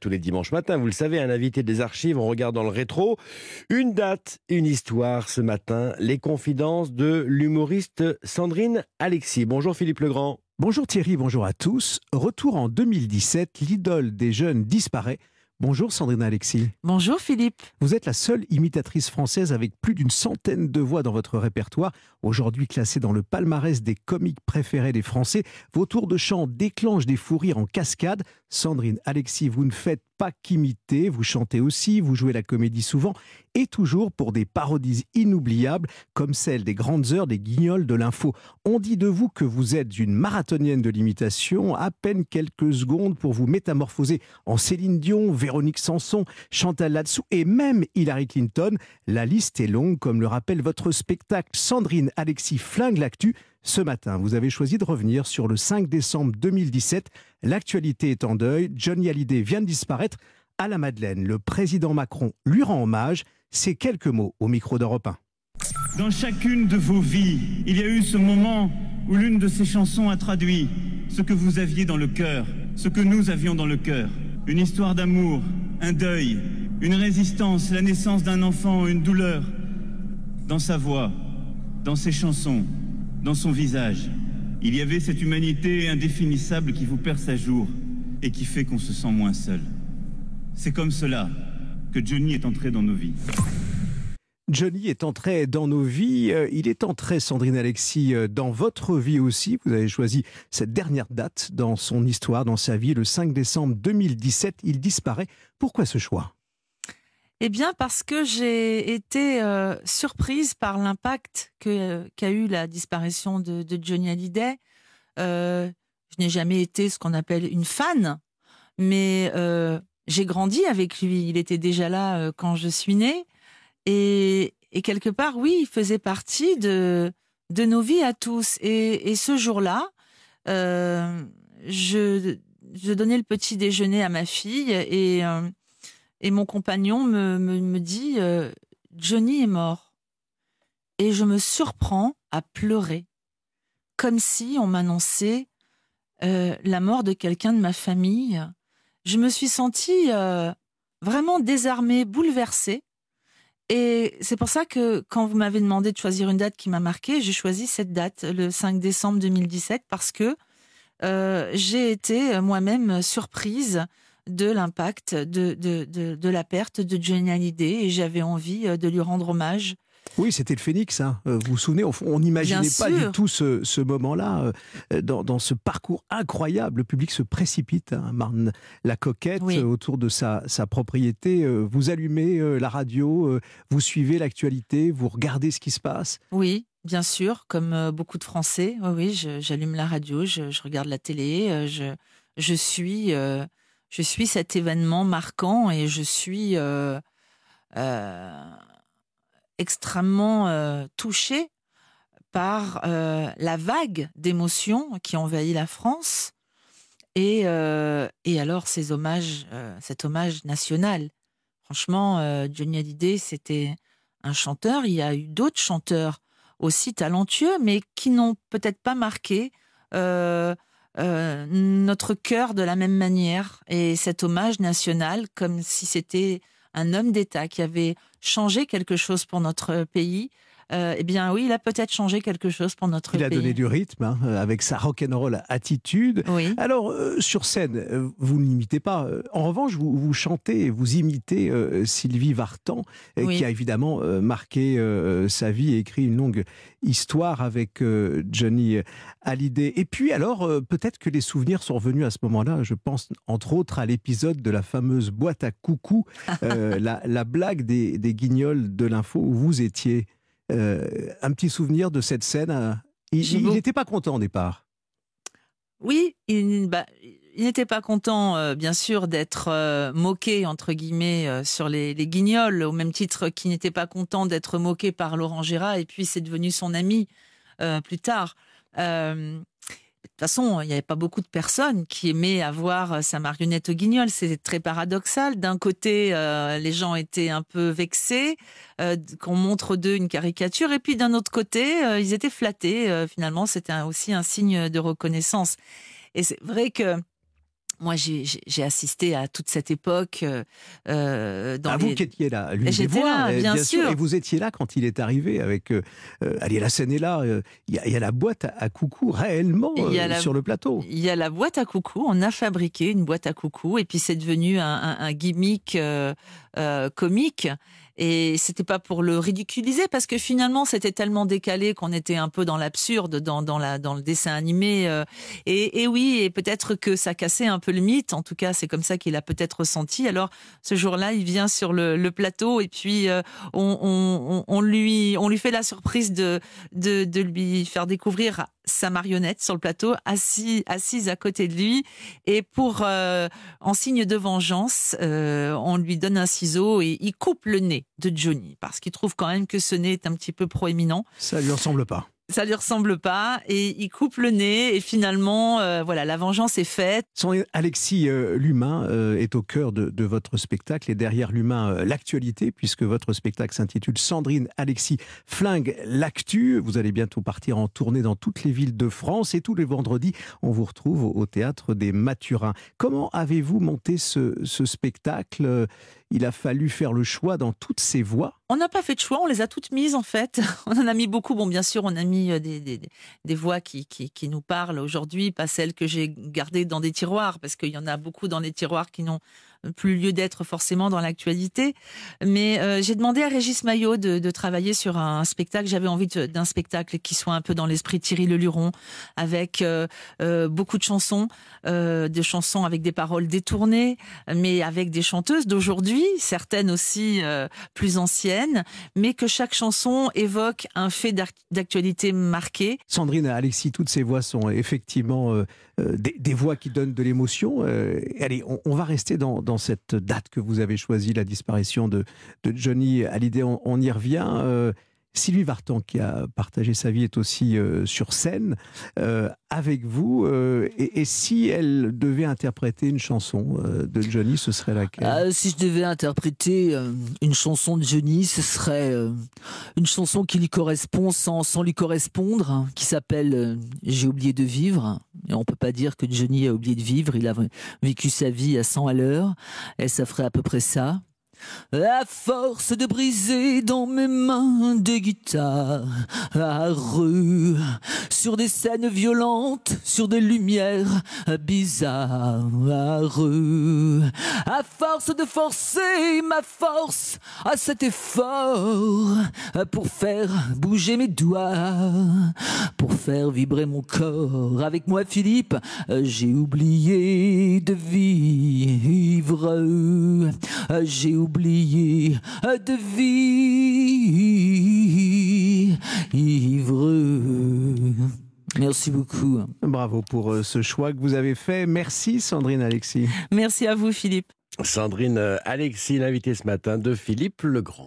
tous les dimanches matins, vous le savez, un invité des archives, on regarde dans le rétro. Une date, une histoire ce matin, les confidences de l'humoriste Sandrine Alexis. Bonjour Philippe Legrand. Bonjour Thierry, bonjour à tous. Retour en 2017, l'idole des jeunes disparaît. Bonjour Sandrine Alexis. Bonjour Philippe. Vous êtes la seule imitatrice française avec plus d'une centaine de voix dans votre répertoire. Aujourd'hui classée dans le palmarès des comiques préférés des Français, vos tours de chant déclenchent des fous rires en cascade. Sandrine Alexis, vous ne faites pas qu'imiter, vous chantez aussi, vous jouez la comédie souvent, et toujours pour des parodies inoubliables, comme celle des grandes heures des guignols de l'info. On dit de vous que vous êtes une marathonienne de l'imitation, à peine quelques secondes pour vous métamorphoser en Céline Dion, Véronique Sanson, Chantal Latsou et même Hillary Clinton. La liste est longue, comme le rappelle votre spectacle Sandrine Alexis Flingue l'actu. Ce matin, vous avez choisi de revenir sur le 5 décembre 2017. L'actualité est en deuil. Johnny Hallyday vient de disparaître. À la Madeleine, le président Macron lui rend hommage. Ces quelques mots au micro d'Europe 1. Dans chacune de vos vies, il y a eu ce moment où l'une de ces chansons a traduit ce que vous aviez dans le cœur, ce que nous avions dans le cœur. Une histoire d'amour, un deuil, une résistance, la naissance d'un enfant, une douleur. Dans sa voix, dans ses chansons, dans son visage. Il y avait cette humanité indéfinissable qui vous perce à jour et qui fait qu'on se sent moins seul. C'est comme cela que Johnny est entré dans nos vies. Johnny est entré dans nos vies, euh, il est entré, Sandrine Alexis, euh, dans votre vie aussi. Vous avez choisi cette dernière date dans son histoire, dans sa vie, le 5 décembre 2017. Il disparaît. Pourquoi ce choix? Eh bien, parce que j'ai été euh, surprise par l'impact qu'a eu la disparition de, Johnny Hallyday. Euh, je n'ai jamais été ce qu'on appelle une fan, mais euh, j'ai grandi avec lui. Il était déjà là quand je suis née. Et, quelque part, oui, il faisait partie de, de nos vies à tous. Et, ce jour-là, je, je donnais le petit déjeuner à ma fille et et mon compagnon me, me, dit euh, Johnny est mort. Et je me surprends à pleurer, comme si on m'annonçait euh, la mort de quelqu'un de ma famille. Je me suis sentie euh, vraiment désarmée, bouleversée. Et c'est pour ça que quand vous m'avez demandé de choisir une date qui m'a marquée, j'ai choisi cette date, le 5 décembre 2017, parce que j'ai été moi-même surprise de l'impact de, de, la perte de Johnny Hallyday et j'avais envie euh, de lui rendre hommage. Oui, c'était le phénix. Hein. Euh, vous vous souvenez, on n'imaginait pas du tout ce, moment-là. Euh, dans, ce parcours incroyable, le public se précipite. Hein. Marne la coquette autour de sa, propriété. Vous allumez la radio, vous suivez l'actualité, vous regardez ce qui se passe. Oui, bien sûr, comme beaucoup de Français. Oui, j'allume la radio, je, regarde la télé, je, je suis je suis cet événement marquant et je suis euh, euh, extrêmement euh, touchée par la vague d'émotions qui envahit la France et, et alors ces hommages, cet hommage national. Franchement, Johnny Hallyday, c'était un chanteur. Il y a eu d'autres chanteurs aussi talentueux, mais qui n'ont peut-être pas marqué notre cœur de la même manière. Et cet hommage national comme si c'était un homme d'État qui avait changé quelque chose pour notre pays euh, eh bien oui, il a peut-être changé quelque chose pour notre pays. Il a donné du rythme hein, avec sa rock'n'roll attitude. Alors euh, sur scène, euh, vous n'imitez pas. En revanche, vous, vous chantez, vous imitez Sylvie Vartan, qui a évidemment marqué sa vie et écrit une longue histoire avec Johnny Hallyday. Et puis alors, peut-être que les souvenirs sont revenus à ce moment-là. Je pense entre autres à l'épisode de la fameuse boîte à coucou, la, blague des, des guignols de l'info où vous étiez. Euh, un petit souvenir de cette scène. Euh, il n'était pas content au départ. Oui, il, bah, n'était pas content, euh, bien sûr, d'être moqué, entre guillemets, sur les, guignols, au même titre qu'il n'était pas content d'être moqué par Laurent Gérard, et puis c'est devenu son ami plus tard. De toute façon, il n'y avait pas beaucoup de personnes qui aimaient avoir euh, sa marionnette au guignol. C'est très paradoxal. D'un côté, euh, les gens étaient un peu vexés euh, qu'on montre d'eux une caricature, et puis d'un autre côté, ils étaient flattés. finalement, c'était aussi un signe de reconnaissance. Et c'est vrai que moi, j'ai assisté à toute cette époque. Euh, dans ah, vous qui étiez là, lui J'étais là, bien, bien sûr. Et vous étiez là quand il est arrivé avec. Euh, allez, la scène est là. Il y, a la boîte à, coucou réellement sur le plateau. Il y a la boîte à coucou. On a fabriqué une boîte à coucou et puis c'est devenu un, un gimmick comique. Et c'était pas pour le ridiculiser parce que finalement c'était tellement décalé qu'on était un peu dans l'absurde dans, dans, la, dans le dessin animé. Euh. et, et, oui, et peut-être que ça cassait un peu le mythe. En tout cas, c'est comme ça qu'il a peut-être ressenti. Alors ce jour-là, il vient sur le, le plateau et puis euh, on, on, on, lui, on lui fait la surprise de, de, de lui faire découvrir sa marionnette sur le plateau, assis, assise à côté de lui. Et pour, euh, en signe de vengeance, euh, on lui donne un ciseau et il coupe le nez de Johnny parce qu'il trouve quand même que ce nez est un petit peu proéminent. Ça lui ressemble pas ça lui ressemble pas et il coupe le nez et finalement euh, voilà la vengeance est faite. Alexis euh, l'humain euh, est au cœur de, votre spectacle et derrière l'humain l'actualité puisque votre spectacle s'intitule Sandrine Alexis flingue l'actu. Vous allez bientôt partir en tournée dans toutes les villes de France et tous les vendredis on vous retrouve au, théâtre des Mathurins. Comment avez-vous monté ce spectacle? Il a fallu faire le choix dans toutes ces voix on n'a pas fait de choix, on les a toutes mises en fait. On en a mis beaucoup. Bon, bien sûr, on a mis euh, des, voix qui, qui, nous parlent aujourd'hui, pas celles que j'ai gardées dans des tiroirs, parce qu'il y en a beaucoup dans les tiroirs qui n'ont plus lieu d'être forcément dans l'actualité. Mais euh, j'ai demandé à Régis Maillot de, travailler sur un spectacle. J'avais envie d'un spectacle qui soit un peu dans l'esprit Thierry Leluron, avec euh, euh, beaucoup de chansons, des chansons avec des paroles détournées, mais avec des chanteuses d'aujourd'hui, certaines aussi plus anciennes, mais que chaque chanson évoque un fait d'actualité marqué. Sandrine, Alexis, toutes ces voix sont effectivement des, des, voix qui donnent de l'émotion. allez, on, va rester dans, cette date que vous avez choisie, la disparition de, Johnny Hallyday. On, on y revient. Sylvie Vartan, qui a partagé sa vie, est aussi euh, sur scène euh, avec vous. Euh, et, si elle devait interpréter une chanson de Johnny, ce serait laquelle? Ah, Si je devais interpréter une chanson de Johnny, ce serait une chanson qui lui correspond sans, lui correspondre, qui s'appelle J'ai oublié de vivre. Et on peut pas dire que Johnny a oublié de vivre. Il a vécu sa vie à 100 à l'heure. Et ça ferait à peu près ça. À force de briser dans mes mains des guitares à rue, sur des scènes violentes, sur des lumières bizarres à rue, à force de forcer ma force à cet effort pour faire bouger mes doigts, pour faire vibrer mon corps. Avec moi, Philippe, j'ai oublié de vivre, oublié de vivre. Merci beaucoup. Bravo pour euh, ce choix que vous avez fait. Merci Sandrine Alexis. Merci à vous Philippe. Sandrine euh, Alexis, l'invité ce matin de Philippe Legrand.